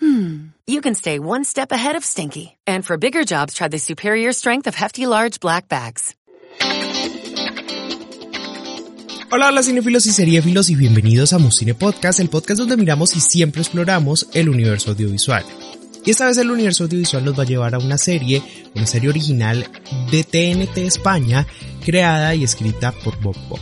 hmm, you can stay one step ahead of stinky. And for bigger jobs, try the superior strength of Hefty Large Black Bags. Hola, hola cinefilos y seriéfilos y bienvenidos a Muscine Podcast, el podcast donde miramos y siempre exploramos el universo audiovisual. Y esta vez el universo audiovisual nos va a llevar a una serie, una serie original de TNT España, creada y escrita por Bob Bob.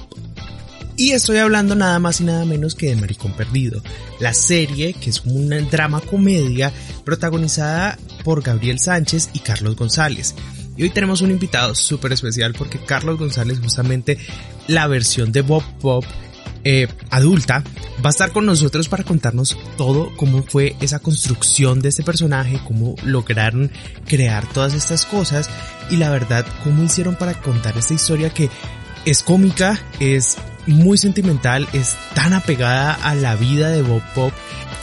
Y estoy hablando nada más y nada menos que de Maricón Perdido, la serie que es una drama comedia protagonizada por Gabriel Sánchez y Carlos González. Y hoy tenemos un invitado súper especial porque Carlos González justamente la versión de Bob Bob eh, adulta va a estar con nosotros para contarnos todo cómo fue esa construcción de este personaje, cómo lograron crear todas estas cosas y la verdad cómo hicieron para contar esta historia que es cómica, es muy sentimental, es tan apegada a la vida de Bob Pop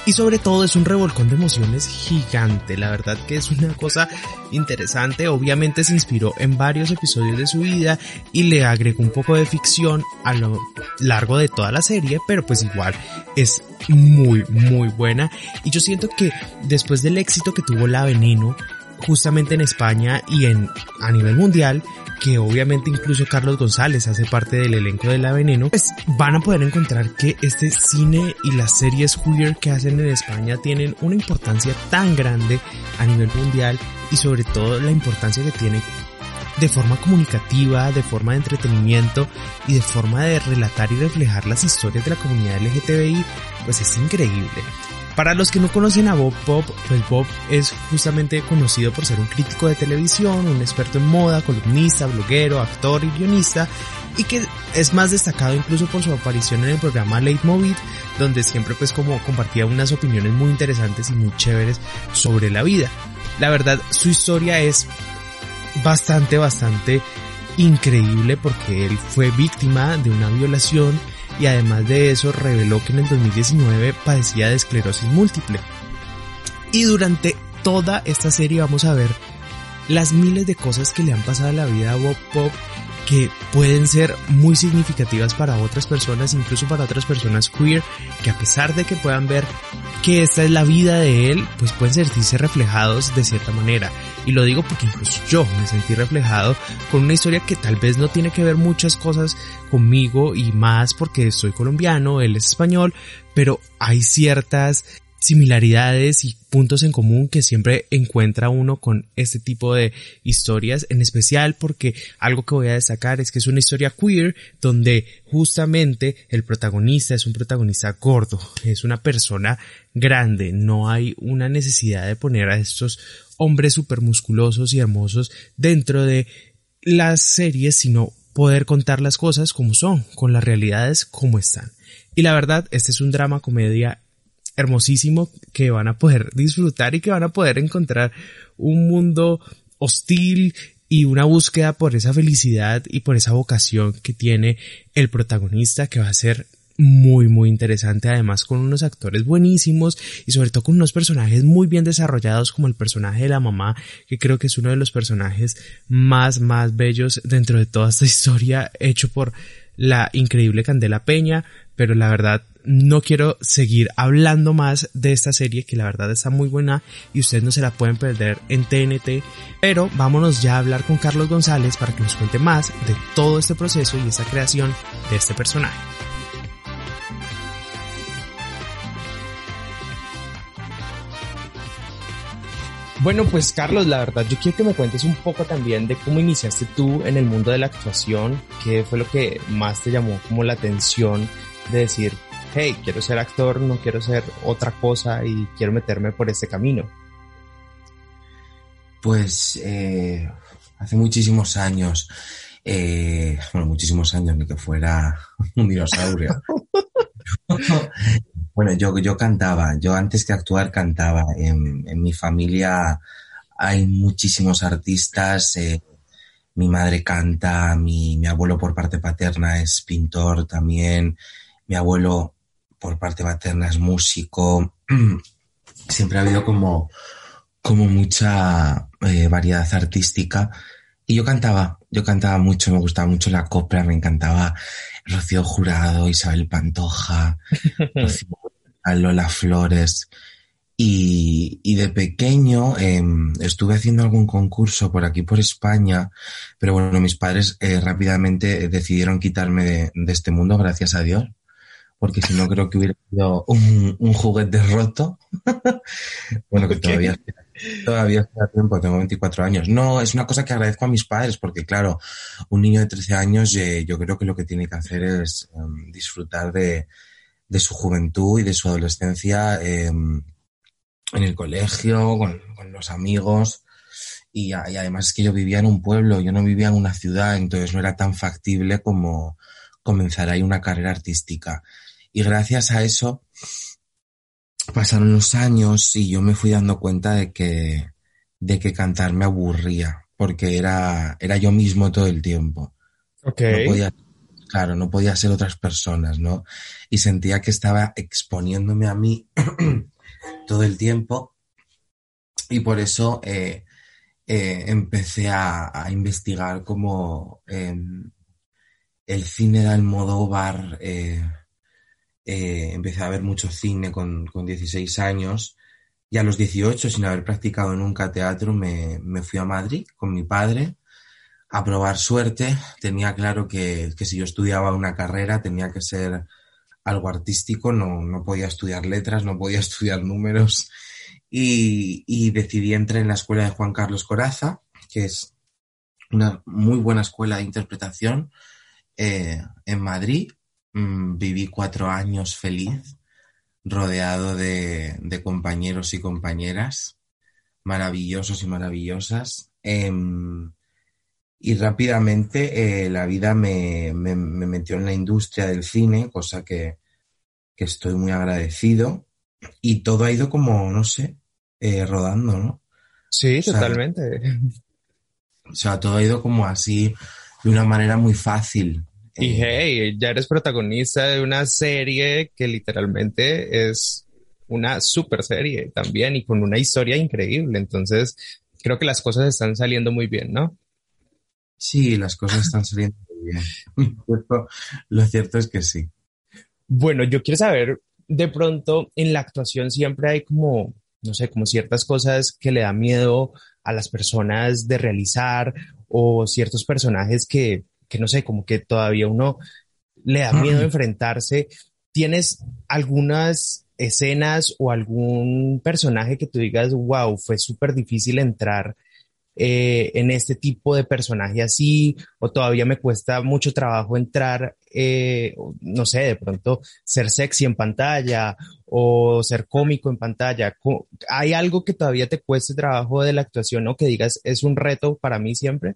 y sobre todo es un revolcón de emociones gigante. La verdad que es una cosa interesante. Obviamente se inspiró en varios episodios de su vida y le agregó un poco de ficción a lo largo de toda la serie, pero pues igual es muy muy buena y yo siento que después del éxito que tuvo La Veneno justamente en España y en a nivel mundial que obviamente incluso Carlos González hace parte del elenco de La Veneno, pues van a poder encontrar que este cine y las series queer que hacen en España tienen una importancia tan grande a nivel mundial y sobre todo la importancia que tiene de forma comunicativa, de forma de entretenimiento y de forma de relatar y reflejar las historias de la comunidad LGTBI, pues es increíble. Para los que no conocen a Bob Pop, pues Bob es justamente conocido por ser un crítico de televisión, un experto en moda, columnista, bloguero, actor y guionista, y que es más destacado incluso por su aparición en el programa Late Movie, donde siempre pues como compartía unas opiniones muy interesantes y muy chéveres sobre la vida. La verdad, su historia es bastante, bastante increíble porque él fue víctima de una violación y además de eso reveló que en el 2019 padecía de esclerosis múltiple. Y durante toda esta serie vamos a ver las miles de cosas que le han pasado a la vida a Bob Pop que pueden ser muy significativas para otras personas, incluso para otras personas queer, que a pesar de que puedan ver que esta es la vida de él, pues pueden sentirse reflejados de cierta manera. Y lo digo porque incluso yo me sentí reflejado con una historia que tal vez no tiene que ver muchas cosas conmigo y más porque soy colombiano, él es español, pero hay ciertas similaridades y puntos en común que siempre encuentra uno con este tipo de historias, en especial porque algo que voy a destacar es que es una historia queer donde justamente el protagonista es un protagonista gordo, es una persona grande, no hay una necesidad de poner a estos hombres super musculosos y hermosos dentro de las series, sino poder contar las cosas como son, con las realidades como están. Y la verdad, este es un drama comedia hermosísimo que van a poder disfrutar y que van a poder encontrar un mundo hostil y una búsqueda por esa felicidad y por esa vocación que tiene el protagonista que va a ser muy muy interesante además con unos actores buenísimos y sobre todo con unos personajes muy bien desarrollados como el personaje de la mamá que creo que es uno de los personajes más más bellos dentro de toda esta historia hecho por la increíble Candela Peña pero la verdad no quiero seguir hablando más de esta serie que la verdad está muy buena y ustedes no se la pueden perder en TNT. Pero vámonos ya a hablar con Carlos González para que nos cuente más de todo este proceso y esta creación de este personaje. Bueno, pues Carlos, la verdad, yo quiero que me cuentes un poco también de cómo iniciaste tú en el mundo de la actuación, qué fue lo que más te llamó como la atención de decir, hey, quiero ser actor, no quiero ser otra cosa y quiero meterme por este camino? Pues eh, hace muchísimos años, eh, bueno, muchísimos años, ni que fuera un dinosaurio. bueno, yo, yo cantaba, yo antes que actuar cantaba. En, en mi familia hay muchísimos artistas. Eh, mi madre canta, mi, mi abuelo por parte paterna es pintor también, mi abuelo por parte materna es músico. Siempre ha habido como, como mucha eh, variedad artística. Y yo cantaba, yo cantaba mucho, me gustaba mucho la copla, me encantaba Rocío Jurado, Isabel Pantoja, Rocío Lola Flores. Y, y de pequeño eh, estuve haciendo algún concurso por aquí, por España, pero bueno, mis padres eh, rápidamente decidieron quitarme de, de, este mundo, gracias a Dios, porque si no creo que hubiera sido un, un juguete roto. bueno, que todavía, todavía está tiempo, tengo 24 años. No, es una cosa que agradezco a mis padres, porque claro, un niño de 13 años eh, yo creo que lo que tiene que hacer es um, disfrutar de, de, su juventud y de su adolescencia. Eh, en el colegio, con, con los amigos. Y, y, además es que yo vivía en un pueblo, yo no vivía en una ciudad, entonces no era tan factible como comenzar ahí una carrera artística. Y gracias a eso pasaron los años y yo me fui dando cuenta de que, de que cantar me aburría, porque era, era yo mismo todo el tiempo. Okay. No podía, claro, no podía ser otras personas, ¿no? Y sentía que estaba exponiéndome a mí todo el tiempo. Y por eso eh, eh, empecé a, investigar como eh, el cine de Almodóvar, eh, empecé a ver mucho cine con, con, 16 años. Y a los 18, sin haber practicado nunca teatro, me fui a Madrid con mi padre a probar suerte. Tenía claro que, que si yo estudiaba una carrera tenía que ser algo artístico, no, no podía estudiar letras, no podía estudiar números y, y, decidí entrar en la escuela de Juan Carlos Coraza, que es una muy buena escuela de interpretación eh, en Madrid. Mm, viví cuatro años feliz, rodeado de, de, compañeros y compañeras maravillosos y maravillosas. Eh, y rápidamente eh, la vida me, me, me, metió en la industria del cine, cosa que, que, estoy muy agradecido. Y todo ha ido como, no sé, eh, rodando, ¿no? Sí, o sea, totalmente. O sea, todo ha ido como así, de una manera muy fácil. Y hey, ya eres protagonista de una serie que literalmente es una super serie también y con una historia increíble. Entonces, creo que las cosas están saliendo muy bien, ¿no? Sí, las cosas están saliendo muy bien. Lo cierto es que sí. Bueno, yo quiero saber, de pronto, en la actuación siempre hay como, no sé, como ciertas cosas que le da miedo a las personas de realizar o ciertos personajes que, que no sé, como que todavía uno le da miedo enfrentarse. ¿Tienes algunas escenas o algún personaje que tú digas, wow, fue súper difícil entrar eh, en este tipo de personaje así, o todavía me cuesta mucho trabajo entrar, eh, no sé, de pronto ser sexy en pantalla o ser cómico en pantalla. ¿Hay algo que todavía te cueste trabajo de la actuación o que digas es un reto para mí siempre?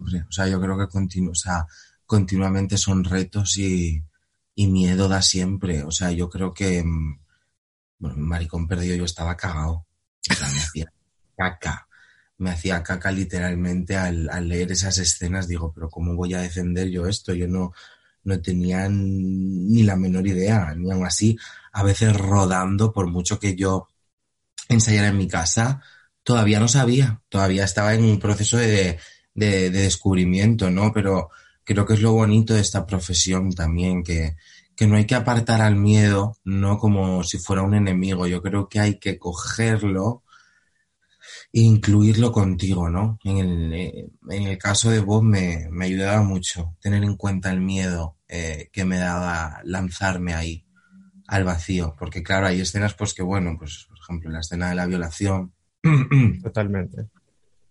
O sea, yo creo que o sea, continuamente son retos y, y miedo da siempre. O sea, yo creo que, mm, bueno, maricón perdido yo estaba cagado. Caca me hacía caca literalmente al, al, leer esas escenas. Digo, pero ¿cómo voy a defender yo esto? Yo no, no tenía ni la menor idea, ni aún así, a veces rodando, por mucho que yo ensayara en mi casa, todavía no sabía, todavía estaba en un proceso de, de, de descubrimiento, ¿no? Pero creo que es lo bonito de esta profesión también, que, que no hay que apartar al miedo, no como si fuera un enemigo. Yo creo que hay que cogerlo incluirlo contigo, ¿no? En el, en el caso de vos me, me, ayudaba mucho tener en cuenta el miedo eh, que me daba lanzarme ahí al vacío, porque claro, hay escenas pues que bueno, pues por ejemplo la escena de la violación. Totalmente.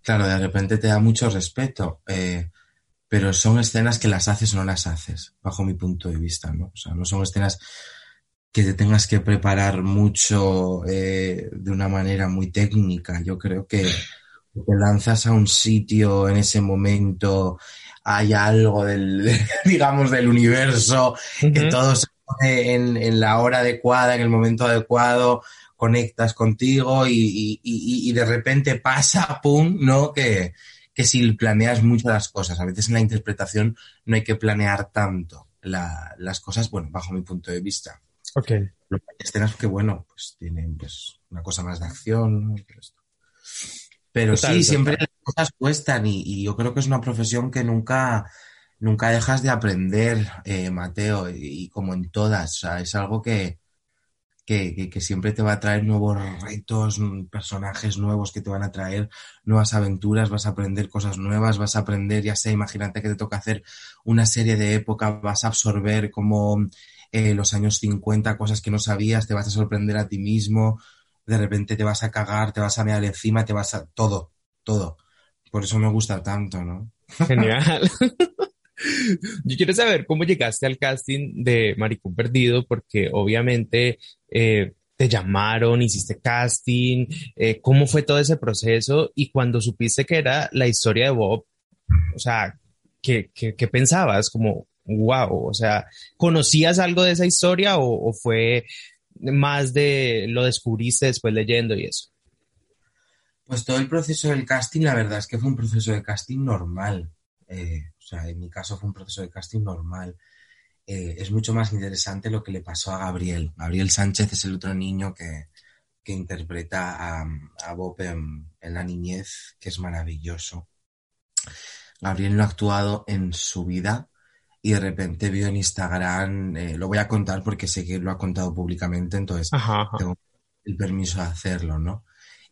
Claro, de repente te da mucho respeto, eh, pero son escenas que las haces o no las haces, bajo mi punto de vista, ¿no? O sea, no son escenas que te tengas que preparar mucho eh, de una manera muy técnica. Yo creo que te lanzas a un sitio en ese momento, hay algo del, digamos, del universo, uh -huh. que todo se pone en, en, la hora adecuada, en el momento adecuado, conectas contigo y, y, y, y de repente pasa, pum, ¿no? Que, que si planeas mucho las cosas. A veces en la interpretación no hay que planear tanto las cosas, bueno, bajo mi punto de vista. Ok. Hay escenas que, bueno, pues tienen pues una cosa más de acción, Pero sí, siempre las cosas cuestan y, yo creo que es una profesión que nunca, nunca dejas de aprender, eh, Mateo, y, como en todas, o sea, es algo que, que, que, siempre te va a traer nuevos retos, personajes nuevos que te van a traer nuevas aventuras, vas a aprender cosas nuevas, vas a aprender, ya sé, imagínate que te toca hacer una serie de época, vas a absorber como eh, los años 50, cosas que no sabías, te vas a sorprender a ti mismo, de repente te vas a cagar, te vas a mirar encima, te vas a... todo, todo. Por eso me gusta tanto, ¿no? Genial. Yo quiero saber cómo llegaste al casting de Maricón Perdido, porque obviamente eh, te llamaron, hiciste casting, eh, cómo fue todo ese proceso y cuando supiste que era la historia de Bob, o sea, ¿qué, qué, pensabas? Como, wow, o sea, ¿conocías algo de esa historia o, fue más de lo descubriste después leyendo y eso? Pues todo el proceso del casting, la verdad es que fue un proceso de casting normal. Eh, o sea, en mi caso fue un proceso de casting normal. Eh, es mucho más interesante lo que le pasó a Gabriel. Gabriel Sánchez es el otro niño que, interpreta a, Bob en, la niñez, que es maravilloso. Gabriel no ha actuado en su vida y de repente vio en Instagram, eh, lo voy a contar porque sé que lo ha contado públicamente, entonces tengo el permiso de hacerlo, ¿no?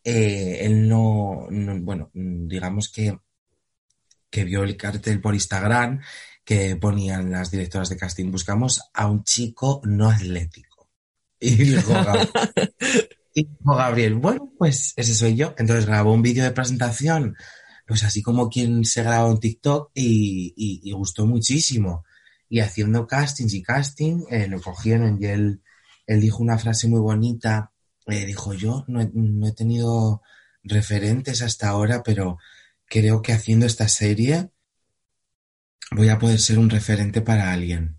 él no, bueno, digamos que que vio el cartel por Instagram que ponían las directoras de casting, buscamos a un chico no atlético. Y dijo Gabriel, bueno, pues ese soy yo. Entonces grabó un vídeo de presentación, pues así como quien se graba en TikTok y, gustó muchísimo. Y haciendo castings y casting, eh, lo cogieron y él, él dijo una frase muy bonita. Eh, dijo, yo no he tenido referentes hasta ahora, pero creo que haciendo esta serie voy a poder ser un referente para alguien.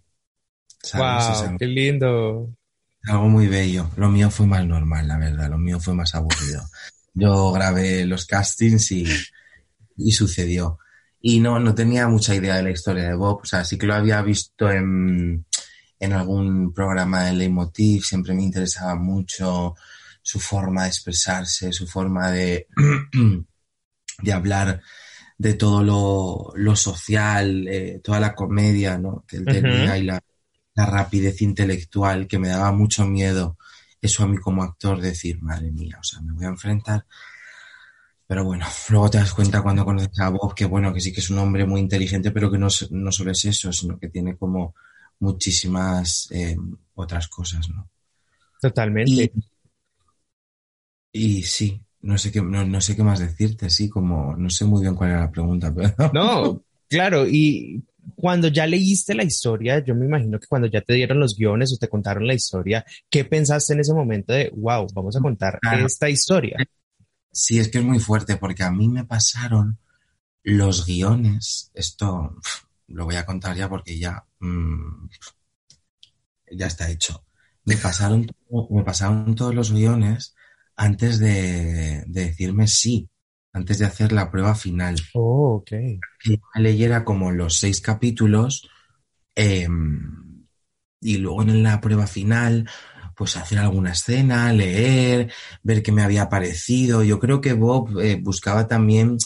Wow, qué lindo. Algo muy bello. Lo mío fue más normal, la verdad. Lo mío fue más aburrido. Yo grabé los castings y, y sucedió. Y no, no tenía mucha idea de la historia de Bob. O sea, sí que lo había visto en, en algún programa de Leitmotiv. Siempre me interesaba mucho su forma de expresarse, su forma de de hablar de todo lo, social, eh, toda la comedia ¿no? que él tenía y la, rapidez intelectual que me daba mucho miedo eso a mí como actor decir, madre mía, o sea, me voy a enfrentar. Pero bueno, luego te das cuenta cuando conoces a Bob que bueno, que sí que es un hombre muy inteligente, pero que no, no solo es eso, sino que tiene como muchísimas eh, otras cosas, ¿no? Totalmente. y sí, no sé qué, no, sé qué más decirte, sí, como no sé muy bien cuál era la pregunta, pero. No, claro, y cuando ya leíste la historia, yo me imagino que cuando ya te dieron los guiones o te contaron la historia, ¿qué pensaste en ese momento de, wow, vamos a contar esta historia? Sí, es que es muy fuerte, porque a mí me pasaron los guiones, esto lo voy a contar ya porque ya, mm, ya está hecho. Me pasaron, me pasaron todos los guiones antes de, decirme sí, antes de hacer la prueba final. Oh, ok. Que leyera como los seis capítulos em, y luego en la prueba final pues hacer alguna escena, leer, ver qué me había parecido. Yo creo que Bob eh, buscaba también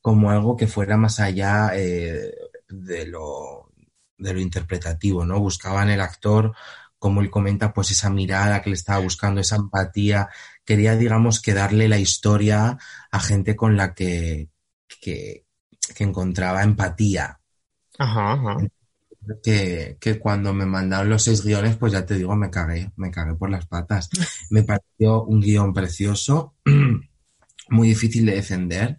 como algo que fuera más allá eh, de, lo, de lo interpretativo, ¿no? Buscaba en el actor como él comenta, pues esa mirada que le estaba buscando, esa empatía. Quería, digamos, que darle la historia a gente con la que, que, encontraba empatía. Ajá, ajá. Que, que, cuando me mandaron los seis guiones, pues ya te digo, me cagué, me cagué por las patas. Me pareció un guion precioso, muy difícil de defender,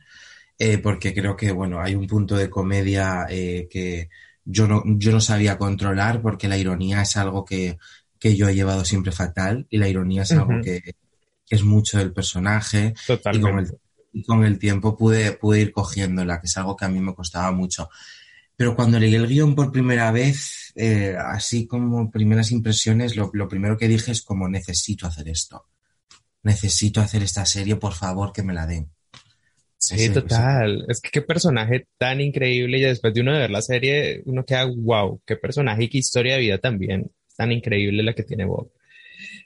eh, porque creo que, bueno, hay un punto de comedia eh, que, yo no, yo no sabía controlar porque la ironía es algo que, que yo he llevado siempre fatal y la ironía es algo que, es mucho del personaje y con, el, y con el tiempo pude, pude ir cogiéndola, que es algo que a mí me costaba mucho. Pero cuando leí el guion por primera vez, eh, así como primeras impresiones, lo, lo, primero que dije es como necesito hacer esto. Necesito hacer esta serie, por favor, que me la den. Sí, total. Es que qué personaje tan increíble y después de uno de ver la serie, uno queda, wow, qué personaje y qué historia de vida también tan increíble la que tiene Bob.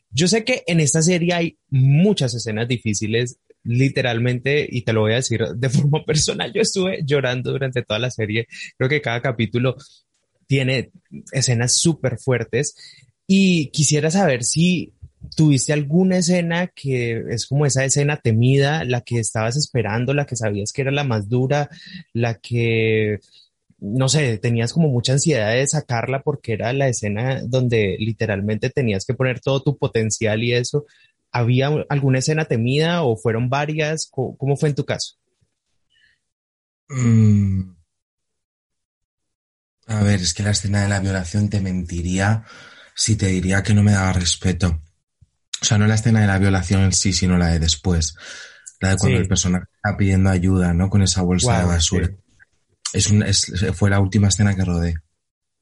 Yo sé que en esta serie hay muchas escenas difíciles, literalmente, y te lo voy a decir de forma personal, yo estuve llorando durante toda la serie. Creo que cada capítulo tiene escenas súper fuertes y quisiera saber si ¿Tuviste alguna escena que es como esa escena temida, la que estabas esperando, la que sabías que era la más dura, la que, no sé, tenías como mucha ansiedad de sacarla porque era la escena donde literalmente tenías que poner todo tu potencial y eso? ¿Había alguna escena temida o fueron varias? ¿Cómo, fue en tu caso? Mm. A ver, es que la escena de la violación te mentiría si te diría que no me daba respeto. O sea, no la escena de la violación en sí, sino la de después. La de cuando el personaje está pidiendo ayuda, ¿no? Con esa bolsa de basura. Es, un, es fue la última escena que rodé.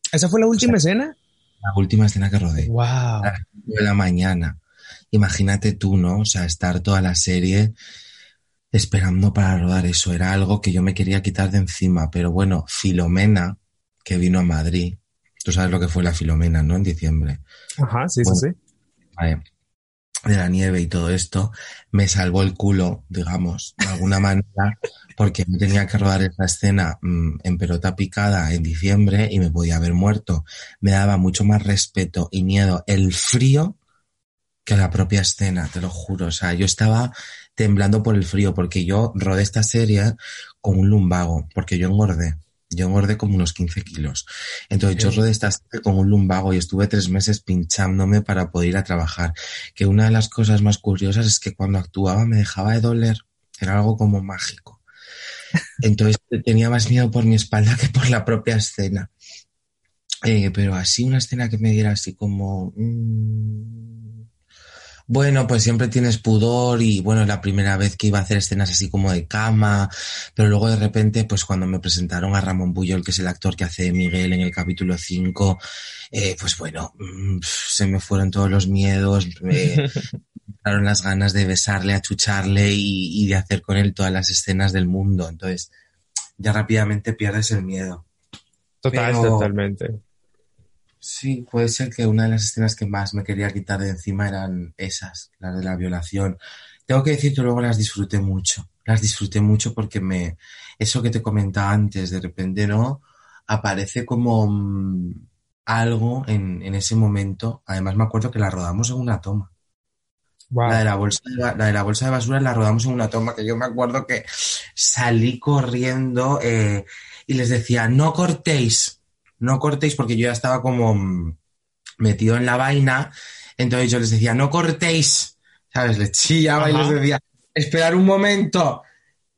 ¿Esa fue la última escena? La última escena que rodé. Wow. de la mañana. Imagínate tú, ¿no? O sea, estar toda la serie esperando para rodar eso. Era algo que yo me quería quitar de encima. Pero bueno, Filomena, que vino a Madrid. Tú sabes lo que fue la Filomena, ¿no? En diciembre. Ajá, sí, sí, sí. Vale de la nieve y todo esto, me salvó el culo, digamos, de alguna manera, porque me tenía que rodar esa escena mm, en pelota picada en diciembre y me podía haber muerto. Me daba mucho más respeto y miedo el frío que la propia escena, te lo juro. O sea, yo estaba temblando por el frío porque yo rodé esta serie con un lumbago, porque yo engordé. Yo engordé como unos 15 kilos. Entonces yo rodé esta con un lumbago y estuve tres meses pinchándome para poder ir a trabajar. Que una de las cosas más curiosas es que cuando actuaba me dejaba de doler. Era algo como mágico. Entonces tenía más miedo por mi espalda que por la propia escena. Eh, pero así una escena que me diera así como... Mmm, bueno, pues siempre tienes pudor y bueno, la primera vez que iba a hacer escenas así como de cama, pero luego de repente, pues cuando me presentaron a Ramón Buyol, que es el actor que hace Miguel en el capítulo 5, eh, pues bueno, mm, se me fueron todos los miedos, me dieron las ganas de besarle, achucharle y, y de hacer con él todas las escenas del mundo. Entonces, ya rápidamente pierdes el miedo. Total, totalmente. Sí, puede ser que una de las escenas que más me quería quitar de encima eran esas, las de la violación. Tengo que decir que luego las disfruté mucho. Las disfruté mucho porque me, eso que te comentaba antes, de repente, ¿no? Aparece como mm, algo en, en, ese momento. Además, me acuerdo que la rodamos en una toma. La, de la, bolsa de, la de la bolsa de basura la rodamos en una toma que yo me acuerdo que salí corriendo eh, y les decía, no cortéis, no cortéis porque yo ya estaba como mm, metido en la vaina, entonces yo les decía, no cortéis, ¿sabes? Les chillaba y les decía, esperar un momento.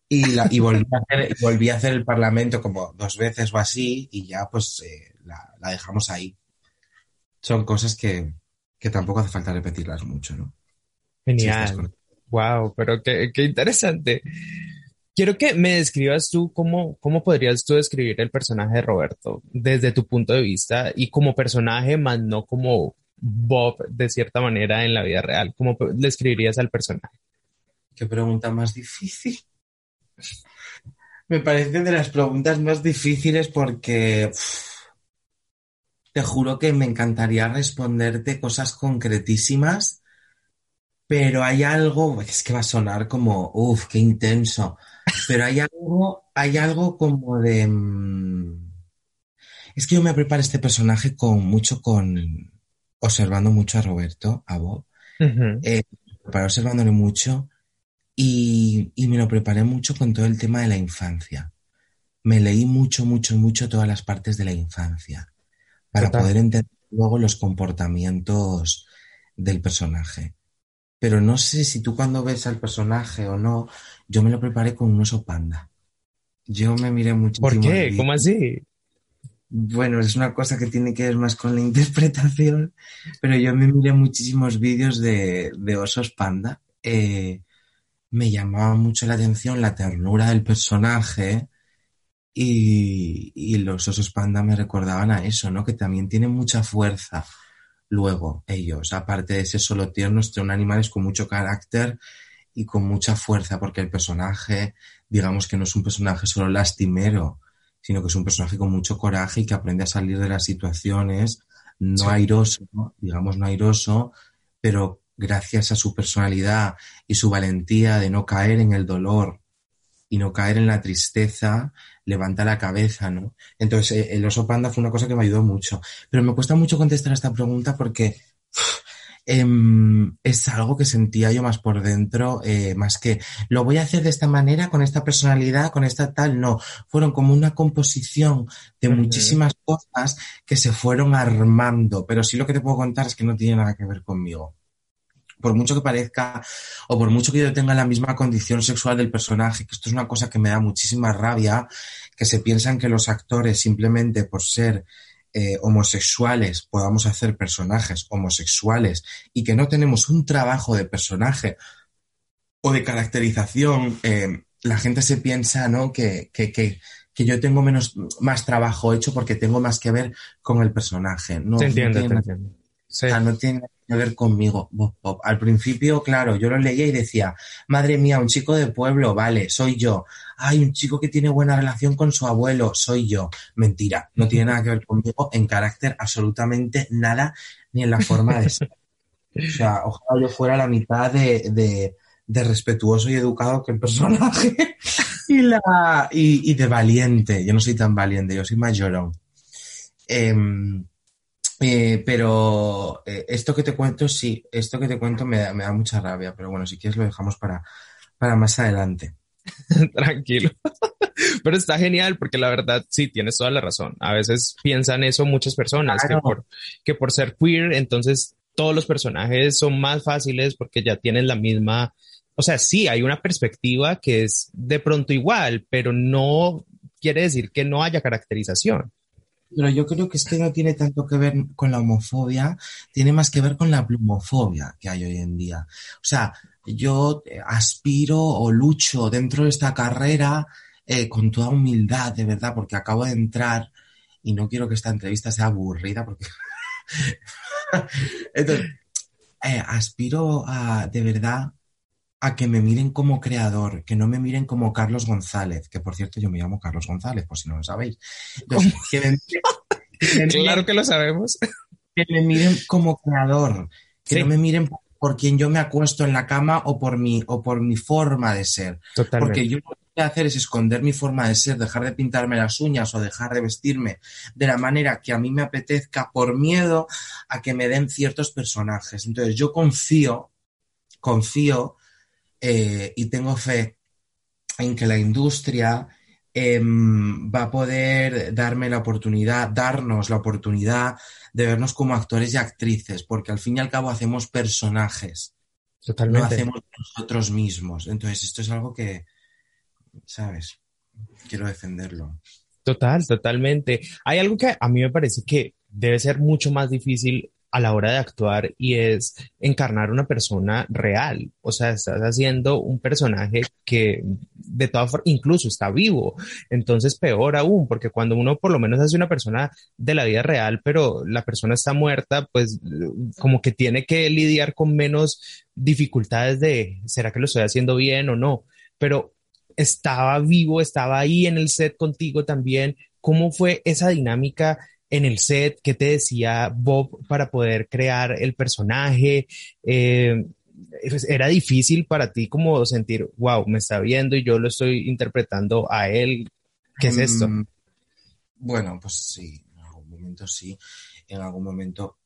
Y, y volví, a hacer, volví, a hacer, el Parlamento como dos veces o así y ya pues eh, la, la, dejamos ahí. Son cosas que, que, tampoco hace falta repetirlas mucho, ¿no? Genial. wow, pero qué, qué interesante. Quiero que me describas tú cómo, cómo podrías tú describir el personaje de Roberto desde tu punto de vista y como personaje, más no como Bob de cierta manera en la vida real. ¿Cómo describirías al personaje? Qué pregunta más difícil. Me parece de las preguntas más difíciles porque te juro que me encantaría responderte cosas concretísimas, pero hay algo, es que va a sonar como, uff, qué intenso pero hay algo, hay algo como de... Mm, es que yo me preparo este personaje con mucho con... observando mucho a Roberto, a Bob. Eh, para observándole mucho y, y, me lo preparé mucho con todo el tema de la infancia. Me leí mucho, mucho, mucho todas las partes de la infancia para poder entender luego los comportamientos del personaje. Pero no sé si tú cuando ves al personaje o no, yo me lo preparé con un oso panda. Yo me miré muchísimo. ¿Por qué? ¿Cómo así? Bueno, es una cosa que tiene que ver más con la interpretación, pero yo me miré muchísimos vídeos de, de osos panda. Eh, me llamaba mucho la atención la ternura del personaje y, y, los osos panda me recordaban a eso, ¿no? Que también tienen mucha fuerza luego ellos, aparte de ser solo tiernos, son animales con mucho carácter y con mucha fuerza, porque el personaje digamos que no es un personaje solo lastimero, sino que es un personaje con mucho coraje y que aprende a salir de las situaciones, no airoso, digamos no airoso, pero gracias a su personalidad y su valentía de no caer en el dolor y no caer en la tristeza, levanta la cabeza, ¿no? Entonces, eh, el oso panda fue una cosa que me ayudó mucho. Pero me cuesta mucho contestar a esta pregunta porque Em, es algo que sentía yo más por dentro, eh, más que lo voy a hacer de esta manera, con esta personalidad, con esta tal, no, fueron como una composición de muchísimas cosas que se fueron armando, pero sí lo que te puedo contar es que no tiene nada que ver conmigo. Por mucho que parezca, o por mucho que yo tenga la misma condición sexual del personaje, que esto es una cosa que me da muchísima rabia, que se piensan que los actores simplemente por ser eh, homosexuales podamos hacer personajes homosexuales y que no tenemos un trabajo de personaje o de caracterización, eh, la gente se piensa ¿no? que, que, que, que, yo tengo menos, más trabajo hecho porque tengo más que ver con el personaje. No, te entiendo, no tiene, te entiendo. Sí. O sea, no tiene que ver conmigo. Al principio, claro, yo lo leía y decía, madre mía, un chico de pueblo, vale, soy yo. Ay, un chico que tiene buena relación con su abuelo, soy yo. Mentira, no tiene nada que ver conmigo en carácter absolutamente nada, ni en la forma de ser. O sea, ojalá yo fuera la mitad de, de, respetuoso y educado que el personaje y, la, y, de valiente. Yo no soy tan valiente, yo soy. Eh, eh, pero eh, esto que te cuento, sí, esto que te cuento me da, me da mucha rabia, pero bueno, si quieres lo dejamos para, para más adelante. Tranquilo. Pero está genial porque la verdad sí, tienes toda la razón. A veces piensan eso muchas personas, claro. que, por, que por ser queer, entonces todos los personajes son más fáciles porque ya tienen la misma, o sea, sí, hay una perspectiva que es de pronto igual, pero no quiere decir que no haya caracterización. Pero yo creo que es que no tiene tanto que ver con la homofobia, tiene más que ver con la plumofobia que hay hoy en día. O sea, yo aspiro o lucho dentro de esta carrera eh, con toda humildad, de verdad, porque acabo de entrar y no quiero que esta entrevista sea aburrida, porque... Entonces, eh, aspiro a, de verdad, a que me miren como creador, que no me miren como Carlos González, que por cierto yo me llamo Carlos González, por si no lo sabéis. Entonces, que me, que me claro que lo sabemos. Que me miren como creador, que sí. no me miren por, por, quien yo me acuesto en la cama o por mi, o por mi forma de ser. Totalmente. Porque yo lo que voy a hacer es esconder mi forma de ser, dejar de pintarme las uñas o dejar de vestirme de la manera que a mí me apetezca por miedo a que me den ciertos personajes. Entonces yo confío, confío eh, y tengo fe en que la industria eh, va a poder darme la oportunidad, darnos la oportunidad de vernos como actores y actrices, porque al fin y al cabo hacemos personajes, Totalmente. no hacemos nosotros mismos. Entonces esto es algo que, ¿sabes? Quiero defenderlo. Total, totalmente. Hay algo que a mí me parece que debe ser mucho más difícil a la hora de actuar y es encarnar una persona real. O sea, estás haciendo un personaje que de todas formas incluso está vivo. Entonces, peor aún, porque cuando uno por lo menos hace una persona de la vida real, pero la persona está muerta, pues como que tiene que lidiar con menos dificultades de, ¿será que lo estoy haciendo bien o no? Pero estaba vivo, estaba ahí en el set contigo también. ¿Cómo fue esa dinámica? En el set, qué te decía Bob para poder crear el personaje. Eh, era difícil para ti como sentir, wow, me está viendo y yo lo estoy interpretando a él. ¿Qué es esto? Mm, bueno, pues sí, en algún momento sí, en algún momento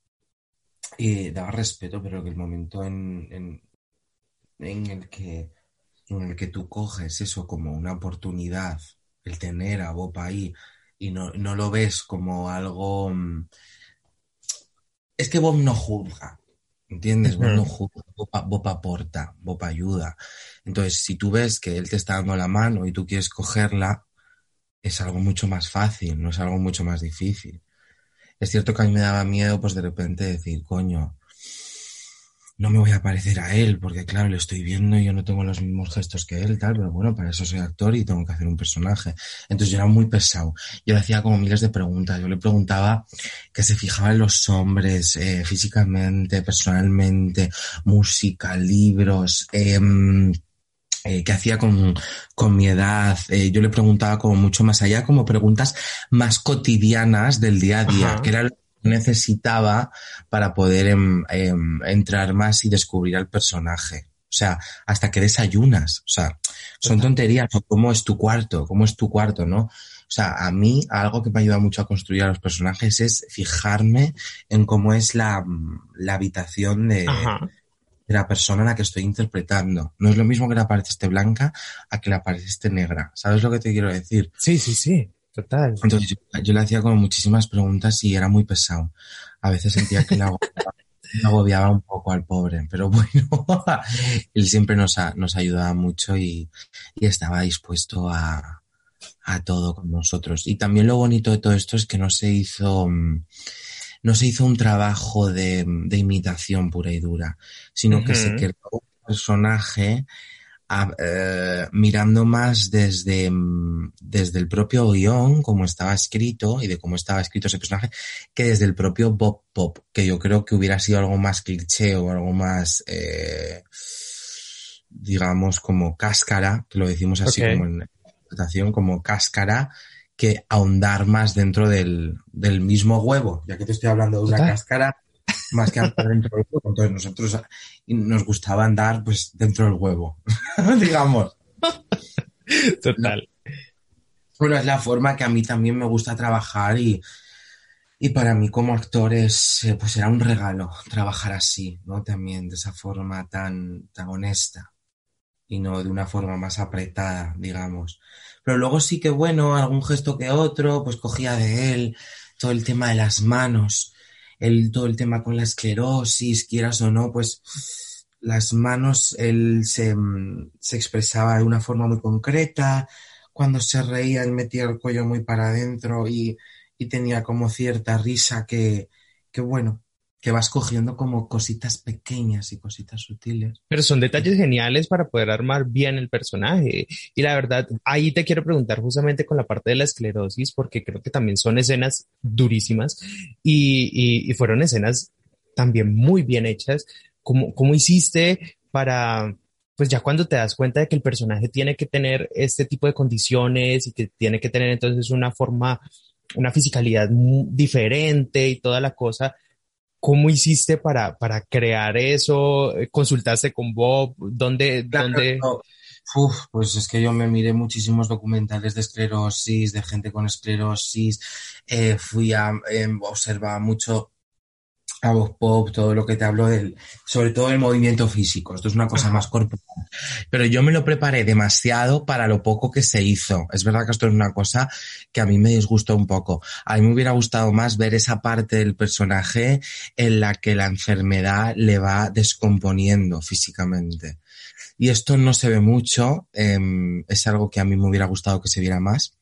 eh, daba respeto, pero que el momento en, en, en, el que, en el que tú coges eso como una oportunidad, el tener a Bob ahí, y no, no, lo ves como algo... mm, Es que Bob no juzga, ¿entiendes? Bob no juzga, Bob, Bob, aporta, Bob ayuda. Entonces, si tú ves que él te está dando la mano y tú quieres cogerla, es algo mucho más fácil, no es algo mucho más difícil. Es cierto que a mí me daba miedo, pues de repente decir, coño, no me voy a parecer a él, porque claro, lo estoy viendo y yo no tengo los mismos gestos que él, tal, pero bueno, para eso soy actor y tengo que hacer un personaje. Entonces yo era muy pesado. Yo le hacía como miles de preguntas. Yo le preguntaba que se fijaba en los hombres, eh, físicamente, personalmente, música, libros, eh, eh, qué hacía con, con mi edad. Eh, yo le preguntaba como mucho más allá, como preguntas más cotidianas del día a día, Ajá. que era lo que necesitaba para poder em, em, entrar más y descubrir al personaje. O sea, hasta que desayunas. O sea, son tonterías. ¿Cómo es tu cuarto? ¿Cómo es tu cuarto? ¿No? O sea, a mí algo que me ayuda mucho a construir a los personajes es fijarme en cómo es la, la habitación de la persona a la que estoy interpretando. No es lo mismo que la pared esté blanca a que la pared esté negra. ¿Sabes lo que te quiero decir? Sí, sí, sí. Total. Entonces yo, yo le hacía como muchísimas preguntas y era muy pesado. A veces sentía que le agobiaba, le agobiaba un poco al pobre, pero bueno, él siempre nos, ha- nos ayudaba mucho y, y estaba dispuesto a, a todo con nosotros. Y también lo bonito de todo esto es que no se hizo, mm, no se hizo un trabajo de, de imitación pura y dura, sino que se creó un personaje a- eh, mirando más desde, mm, desde el propio guion, como estaba escrito y de cómo estaba escrito ese personaje, que desde el propio Bob Pop, que yo creo que hubiera sido algo más cliché o algo más, eh, digamos, como cáscara, que lo decimos así como en la interpretación, como cáscara, que ahondar más dentro del, del mismo huevo, ya que te estoy hablando de una cáscara, más que andar dentro del huevo. Entonces nosotros nos gustaba andar pues dentro del huevo, digamos. Total. Bueno, es la forma que a mí también me gusta trabajar y, y para mí como actor es, eh, pues era un regalo trabajar así, ¿no? También de esa forma tan, tan honesta y no de una forma más apretada, digamos. Pero luego sí que bueno, algún gesto que otro, pues cogía de él, todo el tema de las manos, el, todo el tema con la esclerosis, quieras o no, pues las manos, él se, mm, se expresaba de una forma muy concreta, cuando se reía él metía el cuello muy para adentro y, y tenía como cierta risa que, que bueno, que vas cogiendo como cositas pequeñas y cositas sutiles. Pero son detalles geniales para poder armar bien el personaje. Y la verdad, ahí te quiero preguntar justamente con la parte de la esclerosis, porque creo que también son escenas durísimas y, y- y fueron escenas también muy bien hechas. ¿Cómo, cómo hiciste para, pues ya cuando te das cuenta de que el personaje tiene que tener este tipo de condiciones y que tiene que tener entonces una forma, una fisicalidad diferente y toda la cosa? ¿Cómo hiciste para, para crear eso? ¿Consultaste con Bob? ¿Dónde, dónde? Uf, pues es que yo me miré muchísimos documentales de esclerosis, de gente con esclerosis, eh, fui a, eh, observaba mucho a Bob Pop, todo lo que te hablo del, sobre todo el movimiento físico, esto es una cosa más corporal. Pero yo me lo preparé demasiado para lo poco que se hizo. Es verdad que esto es una cosa que a mí me disgustó un poco. A mí me hubiera gustado más ver esa parte del personaje en la que la enfermedad le va descomponiendo físicamente. Y esto no se ve mucho, em, es algo que a mí me hubiera gustado que se viera más,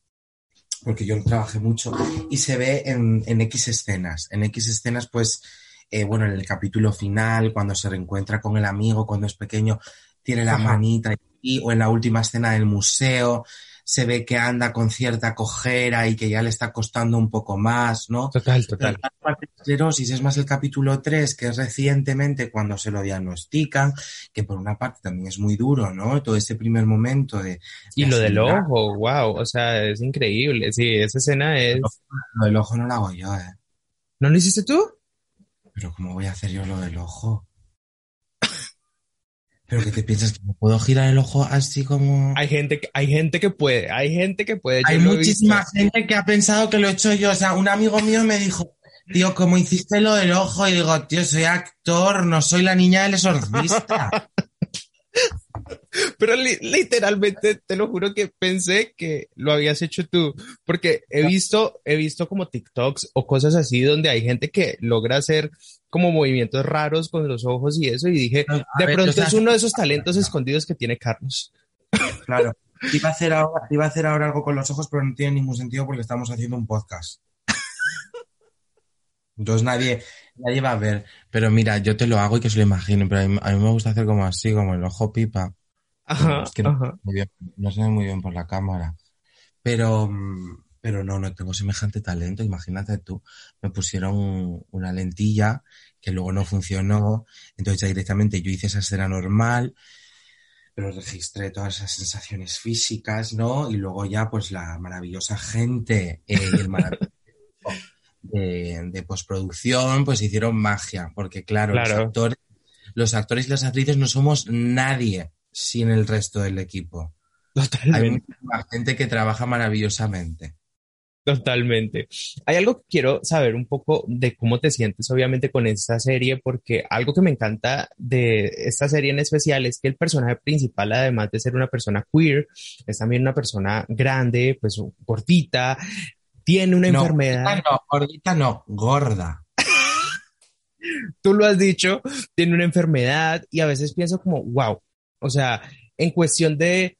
porque yo lo trabajé mucho, y se ve en, en X escenas. En X escenas, pues, eh, bueno, en el capítulo final, cuando se reencuentra con el amigo, cuando es pequeño, tiene la Ajá. manita, y, o en la última escena del museo, se ve que anda con cierta cojera y que ya le está costando un poco más, ¿no? Total, Pero total. la parte de esclerosis es más el capítulo 3, que es recientemente cuando se lo diagnostican, que por una parte también es muy duro, ¿no? Todo ese primer momento de... Y lo del ojo, wow, o sea, es increíble. Sí, esa escena es... Lo del ojo no lo hago yo, ¿eh? ¿No lo hiciste tú? Pero ¿cómo voy a hacer yo lo del ojo? ¿Pero qué te piensas? ¿Que puedo girar el ojo así como...? Hay gente, que- hay gente que puede, hay gente que puede. Hay muchísima gente que ha pensado que lo he hecho yo. O sea, un amigo mío me dijo, tío, ¿cómo hiciste lo del ojo? Y digo, tío, soy actor, no soy la niña del exorcista. Pero li- literalmente te lo juro que pensé que lo habías hecho tú, porque he visto, he visto como TikToks o cosas así donde hay gente que logra hacer como movimientos raros con los ojos y eso y dije, de ver, pronto es uno de esos talentos escondidos que tiene Carlos. Claro. Iba a hacer ahora, iba a hacer ahora algo con los ojos, pero no tiene ningún sentido porque estamos haciendo un podcast. Entonces nadie, nadie va a ver. Pero mira, yo te lo hago y que se lo imaginen, pero a mí, a mí me gusta hacer como así, como el ojo pipa. Ajá, Es que no, ajá. muy bien, no se ve muy bien por la cámara. Pero, mm, pero no, no tengo semejante talento. Imagínate tú, me pusieron una lentilla que luego no funcionó. Entonces ya directamente yo hice esa escena normal. pero registré todas esas sensaciones físicas, ¿no? Y luego ya, pues la maravillosa gente eh, y el maravilloso de, de, postproducción, pues hicieron magia, porque claro, Claro. Los, actores, los actores y las actrices no somos nadie sin el resto del equipo. Hay Totalmente. mucha gente que trabaja maravillosamente. Totalmente. Hay algo que quiero saber un poco de cómo te sientes, obviamente, con esta serie, porque algo que me encanta de esta serie en especial es que el personaje principal, además de ser una persona queer, es también una persona grande, pues gordita, tiene una No, enfermedad. gordita no, gordita no, gorda. tú lo has dicho, tiene una enfermedad y a veces pienso como, wow, o sea, en cuestión de,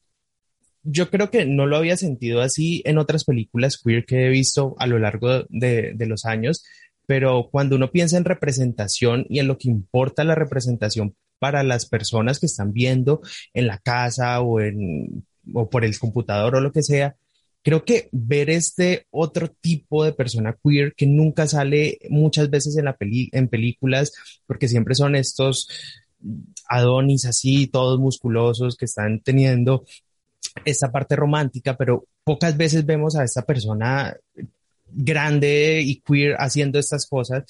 yo creo que no lo había sentido así en otras películas queer que he visto a lo largo de, de los años, pero cuando uno piensa en representación y en lo que importa la representación para las personas que están viendo en la casa o en o por el computador o lo que sea, creo que ver este otro tipo de persona queer que nunca sale muchas veces en la peli en películas, porque siempre son estos adonis así, todos musculosos que están teniendo esta parte romántica, pero pocas veces vemos a esta persona grande y queer haciendo estas cosas.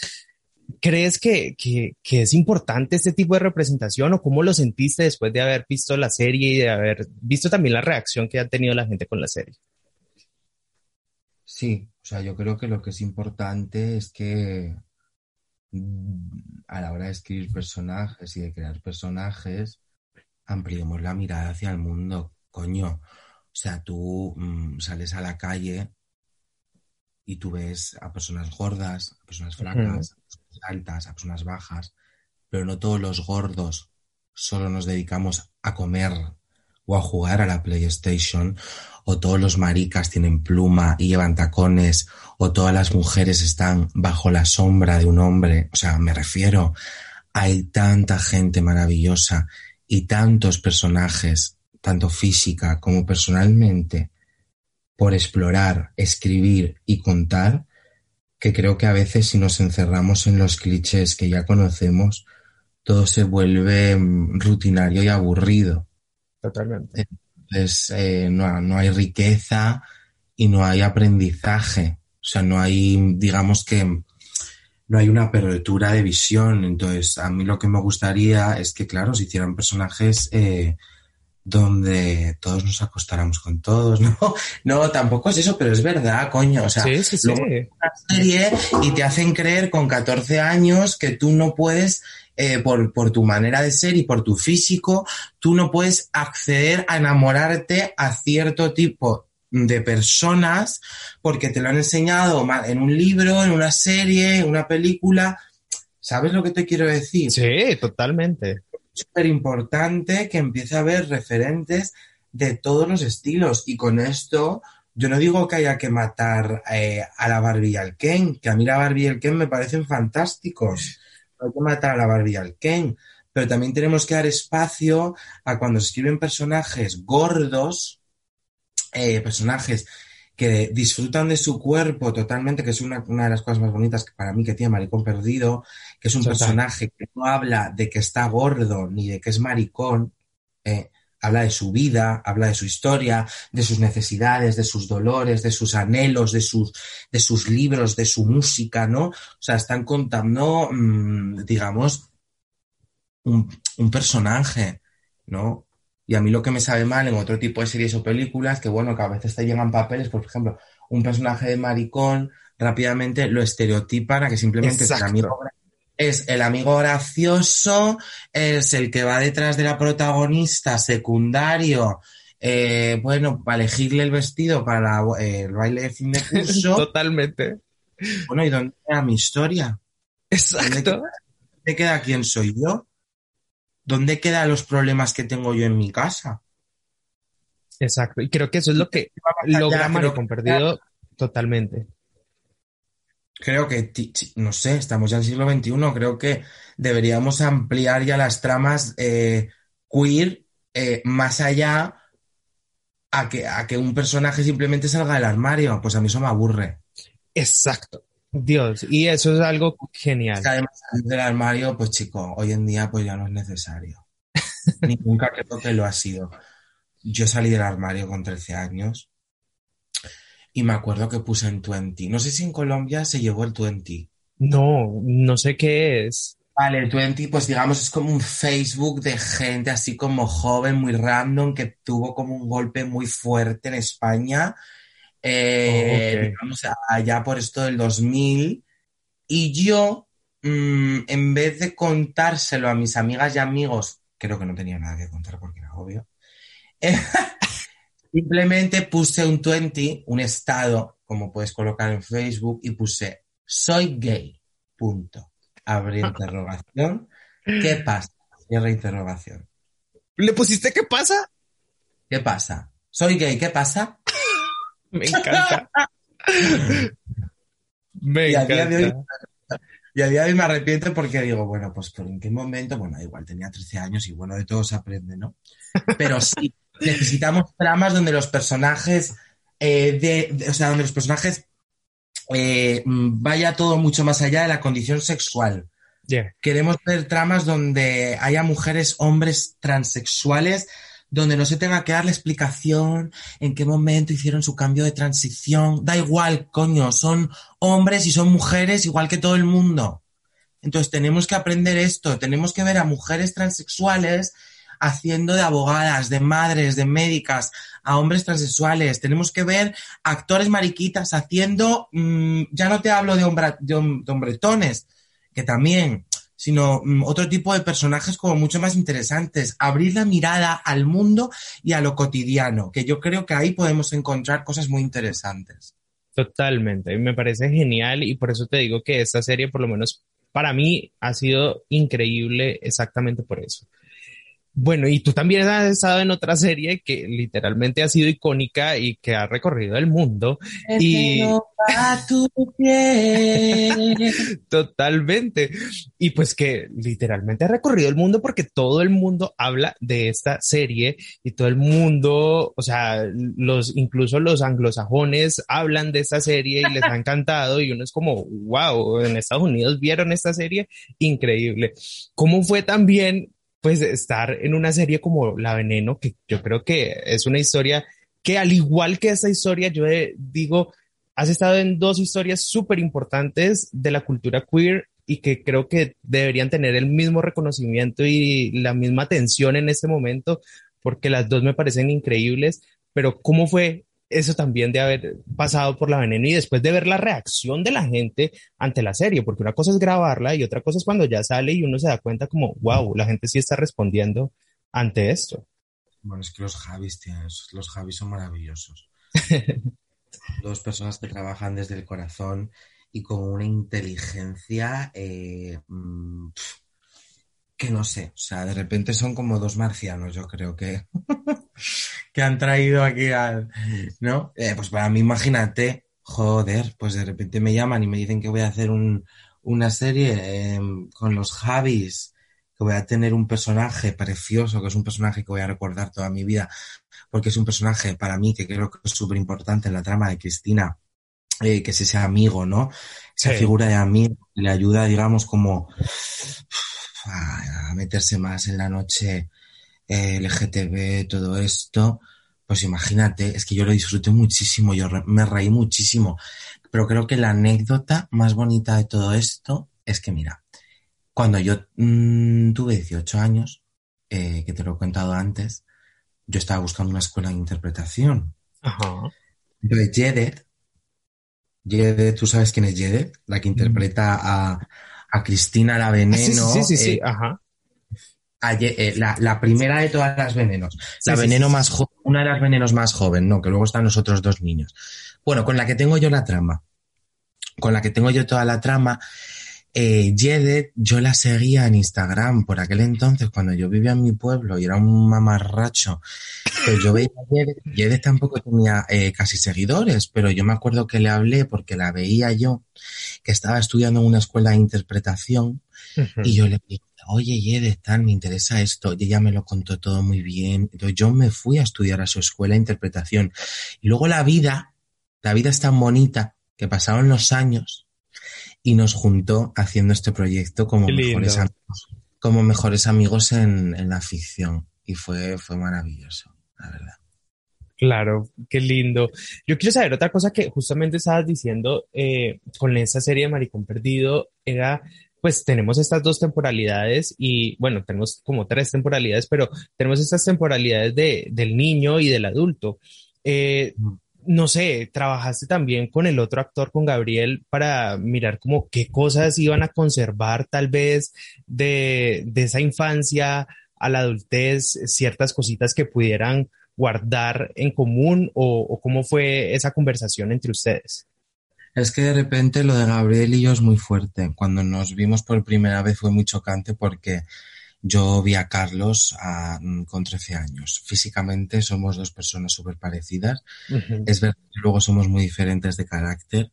¿Crees que, que, que, es importante este tipo de representación o cómo lo sentiste después de haber visto la serie y de haber visto también la reacción que ha tenido la gente con la serie? Sí, o sea, yo creo que lo que es importante es que a la hora de escribir personajes y de crear personajes, ampliemos la mirada hacia el mundo, coño. O sea, tú mmm, sales a la calle y tú ves a personas gordas, a personas flacas, a personas altas, a personas bajas, pero no todos los gordos solo nos dedicamos a comer o a jugar a la PlayStation, o todos los maricas tienen pluma y llevan tacones, o todas las mujeres están bajo la sombra de un hombre. O sea, me refiero, hay tanta gente maravillosa y tantos personajes, tanto física como personalmente, por explorar, escribir y contar, que creo que a veces si nos encerramos en los clichés que ya conocemos, todo se vuelve rutinario y aburrido. Totalmente. Entonces, eh, no, no, hay riqueza y no hay aprendizaje. O sea, no hay, digamos que, no hay una apertura de visión. Entonces, a mí lo que me gustaría es que, claro, se hicieran personajes eh, donde todos nos acostáramos con todos, ¿no? No, tampoco es eso, pero es verdad, coño. O sea, sí, sí, sí. luego una serie y te hacen creer con 14 años que tú no puedes eh, por, por, tu manera de ser y por tu físico, tú no puedes acceder a enamorarte a cierto tipo de personas porque te lo han enseñado en un libro, en una serie, en una película. ¿Sabes lo que te quiero decir? Sí, totalmente. Es súper importante que empiece a haber referentes de todos los estilos y con esto yo no digo que haya que matar eh, a la Barbie y al Ken, que a mí la Barbie y el Ken me parecen fantásticos hay que matar a la Barbie y al Ken, pero también tenemos que dar espacio a cuando se escriben personajes gordos, eh, personajes que disfrutan de su cuerpo totalmente, que es una, una, de las cosas más bonitas que para mí que tiene Maricón Perdido, que es un Total. personaje que no habla de que está gordo ni de que es maricón, eh, habla de su vida, habla de su historia, de sus necesidades, de sus dolores, de sus anhelos, de sus, de sus libros, de su música, ¿no? O sea, están contando, mmm, digamos, un, un, personaje, ¿no? Y a mí lo que me sabe mal en otro tipo de series o películas, que bueno, que a veces te llegan papeles, por ejemplo, un personaje de maricón, rápidamente lo estereotipan a que simplemente es amigo es el amigo gracioso, es el que va detrás de la protagonista secundario, eh, bueno, para elegirle el vestido para eh, el baile de fin de curso. Totalmente. Bueno, ¿y dónde queda mi historia? Exacto. ¿Dónde queda, ¿Dónde queda quién soy yo? ¿Dónde quedan los problemas que tengo yo en mi casa? Exacto. Y creo que eso es lo que logra Maricón Perdido totalmente creo que, no sé, estamos ya en el siglo XXI, creo que deberíamos ampliar ya las tramas eh, queer eh, más allá a que, a que un personaje simplemente salga del armario. Pues a mí eso me aburre. Exacto. Dios, y eso es algo genial. Es que además del armario, pues chico, hoy en día pues ya no es necesario. ni nunca creo que lo ha sido. Yo salí del armario con 13 años y me acuerdo que puse en 20. No sé si en Colombia se llevó el 20. No, no sé qué es. Vale, el 20, pues digamos, es como un Facebook de gente así como joven, muy random, que tuvo como un golpe muy fuerte en España, eh, Oh, digamos, allá por esto del 2000. Y yo, mm, en vez de contárselo a mis amigas y amigos, creo que no tenía nada que contar porque era obvio, eh, simplemente puse un 20, un estado, como puedes colocar en Facebook, y puse, soy gay, punto. Abrir interrogación. ¿Qué pasa? Cierra interrogación. ¿Le pusiste qué pasa? ¿Qué pasa? Soy gay, ¿qué pasa? Me encanta. Me Y a día de hoy- encanta. Y a día de hoy me arrepiento porque digo, bueno, pues por en qué momento, bueno, da igual, tenía 13 años y bueno, de todo se aprende, ¿no? Pero sí, necesitamos tramas donde los personajes, eh, de, de- o sea, donde los personajes eh, vaya todo mucho más allá de la condición sexual. Yeah. Queremos ver tramas donde haya mujeres, hombres transexuales, donde no se tenga que dar la explicación en qué momento hicieron su cambio de transición. Da igual, coño, son hombres y son mujeres igual que todo el mundo. Entonces tenemos que aprender esto, tenemos que ver a mujeres transexuales haciendo de abogadas, de madres, de médicas, a hombres transexuales. Tenemos que ver actores mariquitas haciendo, mm, ya no te hablo de, hombra- de hom- de hombretones, que también, sino mm, otro tipo de personajes como mucho más interesantes. Abrir la mirada al mundo y a lo cotidiano, que yo creo que ahí podemos encontrar cosas muy interesantes. Totalmente, me parece genial y por eso te digo que esta serie, por lo menos para mí, ha sido increíble exactamente por eso. Bueno, y tú también has estado en otra serie que literalmente ha sido icónica y que ha recorrido el mundo. Y- a tu piel. Totalmente. Y pues que literalmente ha recorrido el mundo porque todo el mundo habla de esta serie y todo el mundo, o sea, los, incluso los anglosajones hablan de esta serie y les ha encantado y uno es como, wow, en Estados Unidos vieron esta serie, increíble. ¿Cómo fue también, pues, estar en una serie como La Veneno, que yo creo que es una historia que al igual que esta historia, yo eh, digo, has estado en dos historias súper importantes de la cultura queer y que creo que deberían tener el mismo reconocimiento y la misma atención en este momento, porque las dos me parecen increíbles, pero ¿cómo fue eso también de haber pasado por la veneno y después de ver la reacción de la gente ante la serie? Porque una cosa es grabarla y otra cosa es cuando ya sale y uno se da cuenta como, wow, la gente sí está respondiendo ante esto. Bueno, es que los Javis, tío, los Javis son maravillosos. Dos personas que trabajan desde el corazón y con una inteligencia eh, mm, que no sé, o sea, de repente son como dos marcianos, yo creo que, que han traído aquí al, ¿no? Eh, pues para mí, imagínate, joder, pues de repente me llaman y me dicen que voy a hacer un, una serie eh, con los Javis, que voy a tener un personaje precioso, que es un personaje que voy a recordar toda mi vida, porque es un personaje para mí que creo que es súper importante en la trama de Cristina, eh, que es ese amigo, ¿no? Esa Sí. figura de amigo le ayuda, digamos, como a, meterse más en la noche LGTB, todo esto. Pues imagínate, es que yo lo disfruté muchísimo, yo re- me reí muchísimo. Pero creo que la anécdota más bonita de todo esto es que, mira, cuando yo mm, tuve 18 años, eh, que te lo he contado antes, yo estaba buscando una escuela de interpretación. Ajá. Entonces, Jedet, Jedet, ¿tú sabes quién es Jedet? La que interpreta a, a Cristina la Ah, sí, Veneno. sí, sí, sí, sí, eh, ajá. Eh, la, la primera de todas las venenos. La Sí, veneno sí, más joven, una de las venenos más joven, no, que luego están los otros dos niños. Bueno, con la que tengo yo la trama, con la que tengo yo toda la trama, eh, Jedet, yo la seguía en Instagram por aquel entonces, cuando yo vivía en mi pueblo y era un mamarracho. Pues yo veía a Jedet, Jedet tampoco tenía eh, casi seguidores, pero yo me acuerdo que le hablé porque la veía yo, que estaba estudiando en una escuela de interpretación y yo le dije, oye, Yede, tal, me interesa esto. Y ella me lo contó todo muy bien. Entonces yo me fui a estudiar a su escuela de interpretación. Y luego la vida, la vida es tan bonita que pasaron los años y nos juntó haciendo este proyecto como mejores amigos. como mejores amigos en, en la ficción y fue, fue maravilloso, la verdad. Claro, qué lindo. Yo quiero saber otra cosa que justamente estabas diciendo eh, con esta serie de Maricón Perdido, era, pues tenemos estas dos temporalidades y bueno, tenemos como tres temporalidades, pero tenemos estas temporalidades de, del niño y del adulto. Eh, no sé, trabajaste también con el otro actor, con Gabriel, para mirar como qué cosas iban a conservar tal vez de, de esa infancia a la adultez, ciertas cositas que pudieran guardar en común o, cómo fue esa conversación entre ustedes? Es que de repente lo de Gabriel y yo es muy fuerte. Cuando nos vimos por primera vez fue muy chocante porque yo vi a Carlos mm, con 13 años. Físicamente somos dos personas súper parecidas. Es verdad que luego somos muy diferentes de carácter,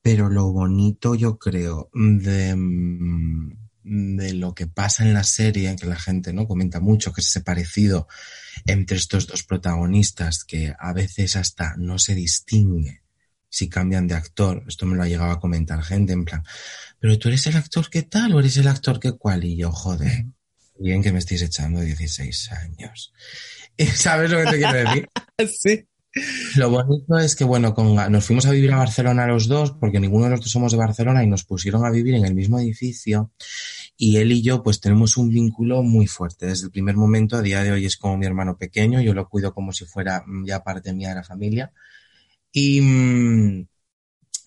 pero lo bonito yo creo de, mm, de lo que pasa en la serie, que la gente no comenta mucho, que es ese parecido entre estos dos protagonistas que a veces hasta no se distingue si cambian de actor. Esto me lo ha llegado a comentar gente en plan, pero tú eres el actor que tal o eres el actor que cual y yo, joder, bien que me estéis echando 16 años. ¿Sabes lo que te quiero decir? sí. Lo bonito es que, bueno, con, nos fuimos a vivir a Barcelona los dos, porque ninguno de nosotros somos de Barcelona y nos pusieron a vivir en el mismo edificio y él y yo pues tenemos un vínculo muy fuerte. Desde el primer momento, a día de hoy es como mi hermano pequeño, yo lo cuido como si fuera mm, ya parte mía de la familia. Y, mm,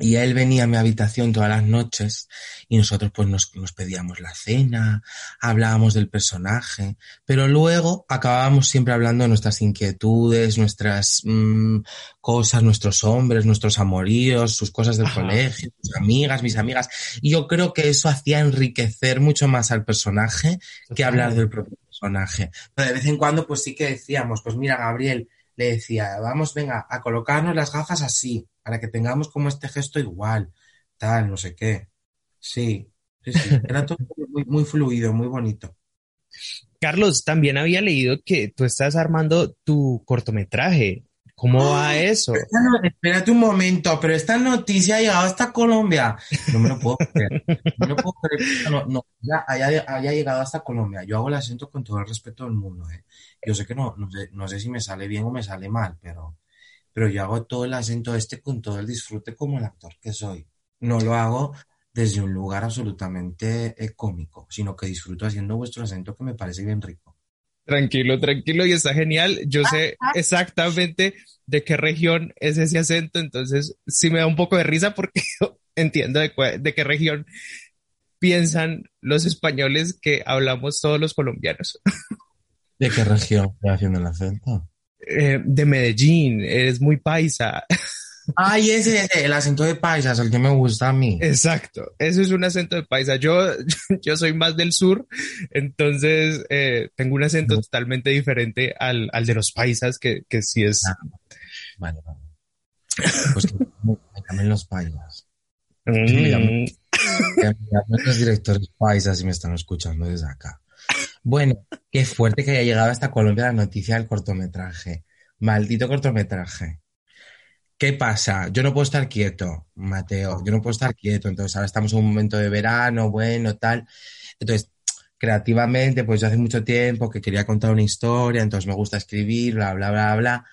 y él venía a mi habitación todas las noches y nosotros pues nos, nos, pedíamos la cena, hablábamos del personaje, pero luego acabábamos siempre hablando de nuestras inquietudes, nuestras mmm, cosas, nuestros hombres, nuestros amoríos, sus cosas del Ajá. colegio, sus amigas, mis amigas. Y yo creo que eso hacía enriquecer mucho más al personaje que hablar del propio personaje. Pero de vez en cuando pues sí que decíamos, pues mira Gabriel, le decía, vamos, venga, a colocarnos las gafas así, para que tengamos como este gesto igual, tal, no sé qué. Sí, sí, sí. Era todo muy, muy fluido, muy bonito. Carlos, también había leído que tú estás armando tu cortometraje. ¿Cómo va eso? No, espérate un momento, pero esta noticia ha llegado hasta Colombia. No me lo puedo creer. No me lo puedo creer. No, no, ya haya, haya, llegado hasta Colombia. Yo hago el acento con todo el respeto del mundo. ¿eh? Yo sé que no, no sé, no sé si me sale bien o me sale mal, pero, pero yo hago todo el acento este con todo el disfrute como el actor que soy. No lo hago desde un lugar absolutamente eh, cómico, sino que disfruto haciendo vuestro acento que me parece bien rico. Tranquilo, tranquilo y está genial. Yo sé exactamente de qué región es ese acento, entonces sí me da un poco de risa porque entiendo de, de qué región piensan los españoles que hablamos todos los colombianos. ¿De qué región está haciendo el acento? Eh, de Medellín, eres muy paisa. Ay, ese, ese, el acento de paisa es el que me gusta a mí. Exacto, eso es un acento de paisa. Yo, yo soy más del sur, entonces eh, tengo un acento no. totalmente diferente al, al, de los paisas, que, que sí es. Ah, vale, vale. Pues que me, me cambian los paisas. Mm. los directores paisas y me están escuchando desde acá. Bueno, qué fuerte que haya llegado hasta Colombia la noticia del cortometraje. Maldito cortometraje. ¿Qué pasa? Yo no puedo estar quieto, Mateo. Yo no puedo estar quieto. Entonces, ahora estamos en un momento de verano, bueno, tal. Entonces, creativamente, pues yo hace mucho tiempo que quería contar una historia, entonces me gusta escribir, bla, bla, bla, bla.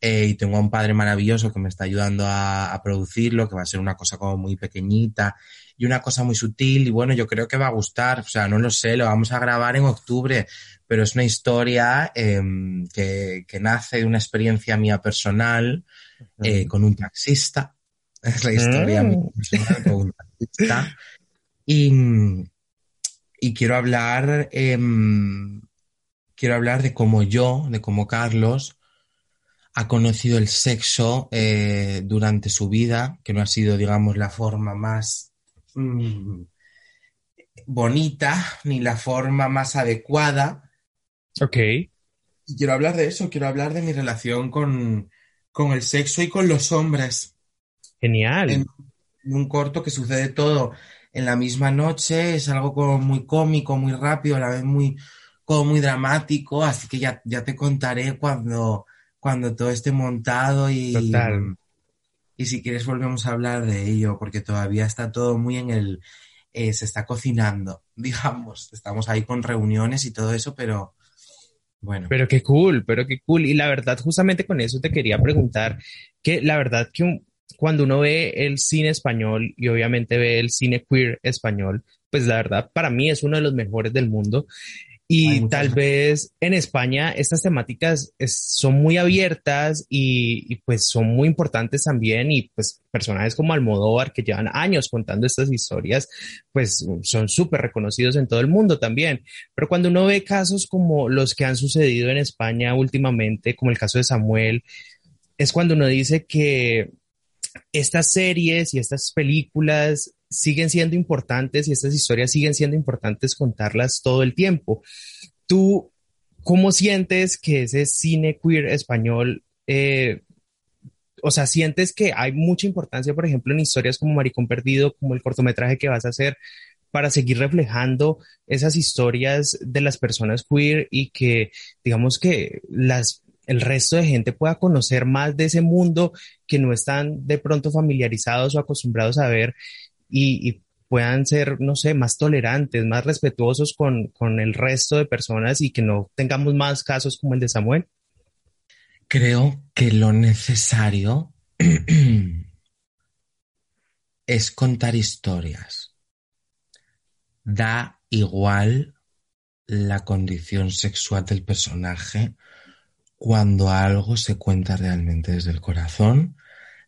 Eh, y tengo a un padre maravilloso que me está ayudando a, a, producirlo, que va a ser una cosa como muy pequeñita y una cosa muy sutil. Y bueno, yo creo que va a gustar. O sea, no lo sé, lo vamos a grabar en octubre, pero es una historia eh, que, que, nace de una experiencia mía personal eh, con un taxista. Es la historia personal con un taxista. Y, y quiero hablar, eh, quiero hablar de cómo yo, de cómo Carlos, ha conocido el sexo eh, durante su vida, que no ha sido, digamos, la forma más mmm, bonita ni la forma más adecuada. Ok. Y quiero hablar de eso, quiero hablar de mi relación con, con el sexo y con los hombres. Genial. En, en, un corto que sucede todo en la misma noche, es algo como muy cómico, muy rápido, a la vez muy, como muy dramático, así que ya, ya te contaré cuando cuando todo esté montado y, Total. y si quieres volvemos a hablar de ello, porque todavía está todo muy en el, eh, se está cocinando, digamos. Estamos ahí con reuniones y todo eso, pero bueno. Pero qué cool, pero qué cool. Y la verdad, justamente con eso te quería preguntar que la verdad que cuando uno ve el cine español y obviamente ve el cine queer español, pues la verdad para mí es uno de los mejores del mundo. Y tal vez en España estas temáticas son muy abiertas y, pues son muy importantes también y pues personajes como Almodóvar que llevan años contando estas historias pues son súper reconocidos en todo el mundo también. Pero cuando uno ve casos como los que han sucedido en España últimamente, como el caso de Samuel, es cuando uno dice que estas series y estas películas siguen siendo importantes y estas historias siguen siendo importantes contarlas todo el tiempo. ¿Tú cómo sientes que ese cine queer español, eh, o sea, sientes que hay mucha importancia, por ejemplo, en historias como Maricón Perdido, como el cortometraje que vas a hacer, para seguir reflejando esas historias de las personas queer y que, digamos que las el resto de gente pueda conocer más de ese mundo que no están de pronto familiarizados o acostumbrados a ver y, puedan ser, no sé, más tolerantes, más respetuosos con, con el resto de personas y que no tengamos más casos como el de Samuel? Creo que lo necesario es contar historias. Da igual la condición sexual del personaje cuando algo se cuenta realmente desde el corazón,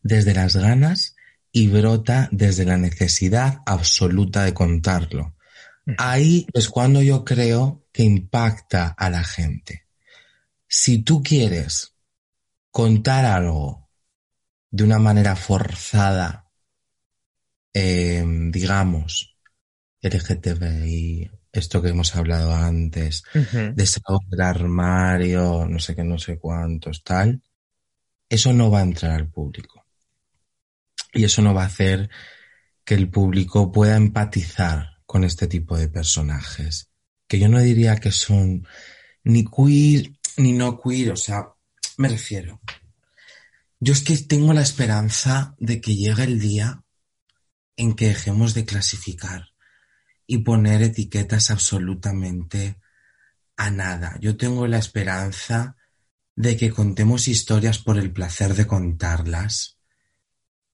desde las ganas y brota desde la necesidad absoluta de contarlo. Ahí es cuando yo creo que impacta a la gente. Si tú quieres contar algo de una manera forzada, eh, digamos, LGTBI, esto que hemos hablado antes, de salud del armario, no sé qué, no sé cuántos, tal, eso no va a entrar al público. Y eso no va a hacer que el público pueda empatizar con este tipo de personajes. Que yo no diría que son ni queer ni no queer, o sea, me refiero. Yo es que tengo la esperanza de que llegue el día en que dejemos de clasificar y poner etiquetas absolutamente a nada. Yo tengo la esperanza de que contemos historias por el placer de contarlas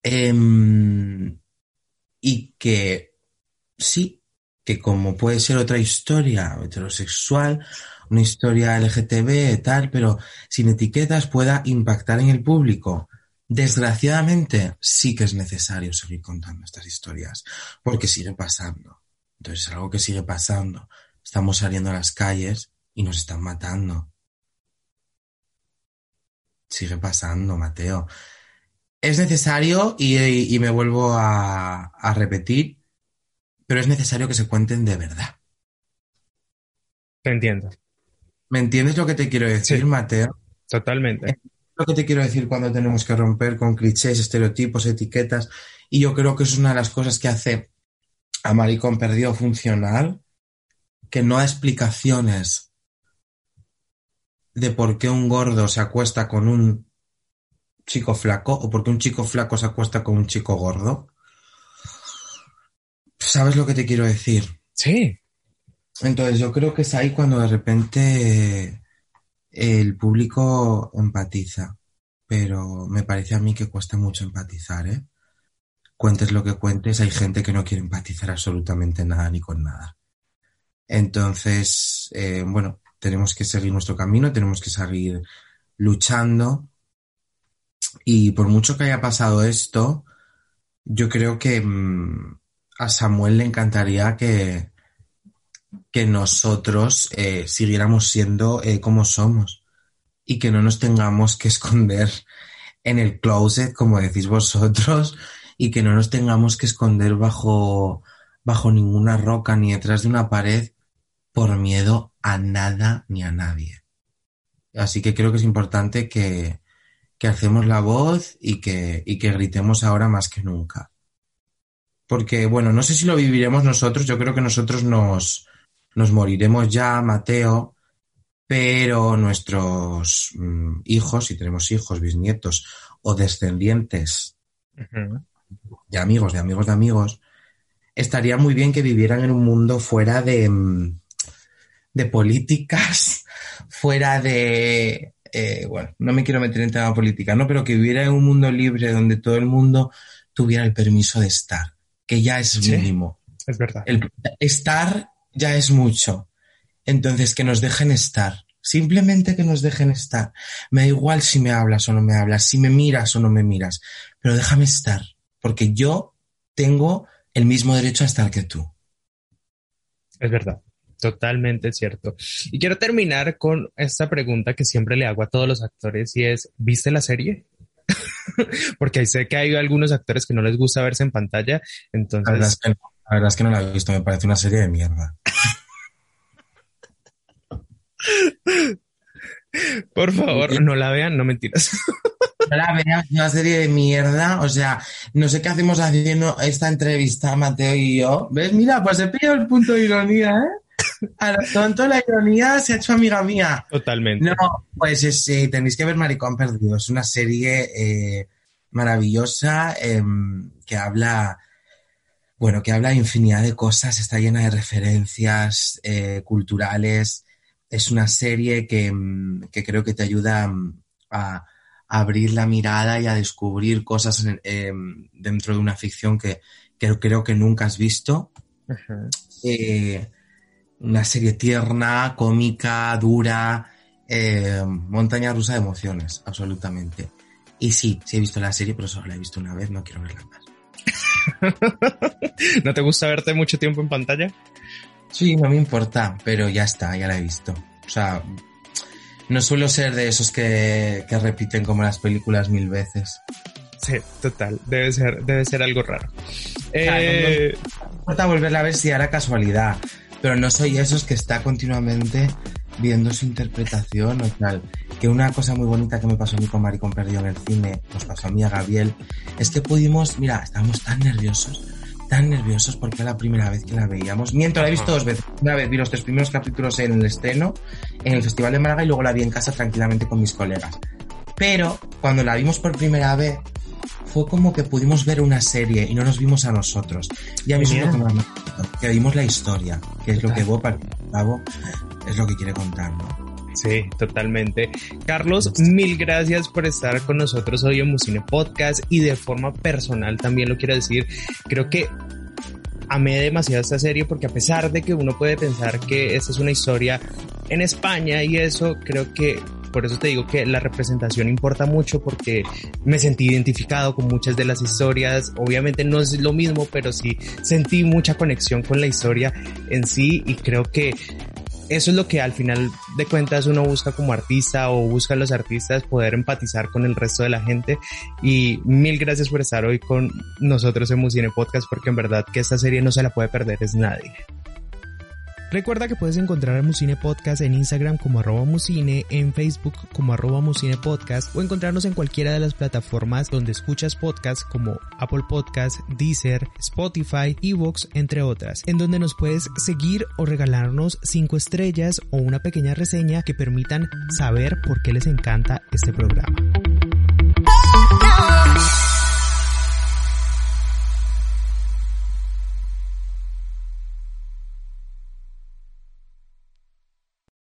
Em, y que sí, que como puede ser otra historia heterosexual, una historia LGTB, tal, pero sin etiquetas pueda impactar en el público. Desgraciadamente, sí que es necesario seguir contando estas historias, porque sigue pasando. Entonces, es algo que sigue pasando. Estamos saliendo a las calles y nos están matando. Sigue pasando, Mateo es necesario y, me vuelvo a, repetir, pero es necesario que se cuenten de verdad. Te entiendo. ¿Me entiendes lo que te quiero decir, Mateo? Totalmente. lo que te quiero decir cuando tenemos que romper con clichés, estereotipos, etiquetas. Y yo creo que es una de las cosas que hace a Maricón Perdido funcional, que no da explicaciones de por qué un gordo se acuesta con un chico flaco o porque un chico flaco se acuesta con un chico gordo. ¿Sabes lo que te quiero decir? Sí. Entonces yo creo que es ahí cuando de repente el público empatiza, pero me parece a mí que cuesta mucho empatizar, ¿eh? Cuentes lo que cuentes, hay gente que no quiere empatizar absolutamente nada ni con nada. Entonces, eh, bueno, tenemos que seguir nuestro camino, tenemos que seguir luchando y por mucho que haya pasado esto, yo creo que mm, a Samuel le encantaría que, que nosotros eh, siguiéramos siendo eh, como somos y que no nos tengamos que esconder en el closet, como decís vosotros, y que no nos tengamos que esconder bajo, bajo ninguna roca ni detrás de una pared por miedo a nada ni a nadie. Así que creo que es importante que, que hacemos la voz y que, y que gritemos ahora más que nunca. Porque, bueno, no sé si lo viviremos nosotros, yo creo que nosotros nos, nos moriremos ya, Mateo, pero nuestros mm, hijos, si tenemos hijos, bisnietos o descendientes de amigos, de amigos de amigos, estaría muy bien que vivieran en un mundo fuera de, mm, de políticas, fuera de, eh, bueno, no me quiero meter en tema política, ¿no? Pero que viviera en un mundo libre donde todo el mundo tuviera el permiso de estar, que ya es mínimo. Es verdad. El estar ya es mucho. Entonces, que nos dejen estar. Simplemente que nos dejen estar. Me da igual si me hablas o no me hablas, si me miras o no me miras, pero déjame estar, porque yo tengo el mismo derecho a estar que tú. Es verdad. Totalmente cierto. Y quiero terminar con esta pregunta que siempre le hago a todos los actores y es, ¿viste la serie? Porque sé que hay algunos actores que no les gusta verse en pantalla, entonces... La verdad, es que, la verdad es que no la he visto, me parece una serie de mierda. Por favor, no la vean, no mentiras. No la vean, es una serie de mierda. O sea, no sé qué hacemos haciendo esta entrevista, Mateo y yo. ¿Ves? Mira, pues he pillado el punto de ironía, ¿eh? A lo tonto la ironía se ha hecho amiga mía. Totalmente. No, pues sí, tenéis que ver Maricón Perdido. Es una serie eh, maravillosa em, que habla, bueno, que habla de infinidad de cosas, está llena de referencias eh, culturales. Es una serie que, mm, que creo que te ayuda mm, a, a abrir la mirada y a descubrir cosas en- em, dentro de una ficción que, que creo que nunca has visto. Eh, una serie tierna, cómica, dura, eh, montaña rusa de emociones, absolutamente. Y sí, sí he visto la serie, pero solo la he visto una vez, no quiero verla más. ¿No te gusta verte mucho tiempo en pantalla? Sí, no me importa, pero ya está, ya la he visto. O sea, no suelo ser de esos que, que repiten como las películas mil veces. Sí, total. Debe ser, debe ser algo raro. Claro, Eh, No me importa volverla a ver si hará casualidad, pero no soy esos que está continuamente viendo su interpretación o tal. Que una cosa muy bonita que me pasó a mí con Maricón Perdido en el cine, nos pasó a mí a Gabriel, es que pudimos, mira, estábamos tan nerviosos, tan nerviosos porque era la primera vez que la veíamos. Miento, la he visto dos veces. Una vez vi los tres primeros capítulos en el estreno, en el Festival de Málaga y luego la vi en casa tranquilamente con mis colegas. Pero cuando la vimos por primera vez, fue como que pudimos ver una serie y no nos vimos a nosotros. Y a mí es lo que más que vimos la historia, que es lo que Bob, al cabo, es lo que quiere contar, ¿no? Sí, totalmente. Carlos, mil gracias por estar con nosotros hoy en Musine Podcast y de forma personal también lo quiero decir. Creo que amé demasiado esta serie porque a pesar de que uno puede pensar que esta es una historia en España y eso, creo que por eso te digo que la representación importa mucho porque me sentí identificado con muchas de las historias. Obviamente no es lo mismo, pero sí sentí mucha conexión con la historia en sí y creo que eso es lo que al final de cuentas uno busca como artista o busca los artistas poder empatizar con el resto de la gente y mil gracias por estar hoy con nosotros en Musine Podcast porque en verdad que esta serie no se la puede perder es nadie. Recuerda que puedes encontrar a Musine Podcast en Instagram como arroba en Facebook como arroba musine podcast o encontrarnos en cualquiera de las plataformas donde escuchas podcasts como Apple Podcast, Deezer, Spotify, Evox, entre otras, en donde nos puedes seguir o regalarnos 5 estrellas o una pequeña reseña que permitan saber por qué les encanta este programa.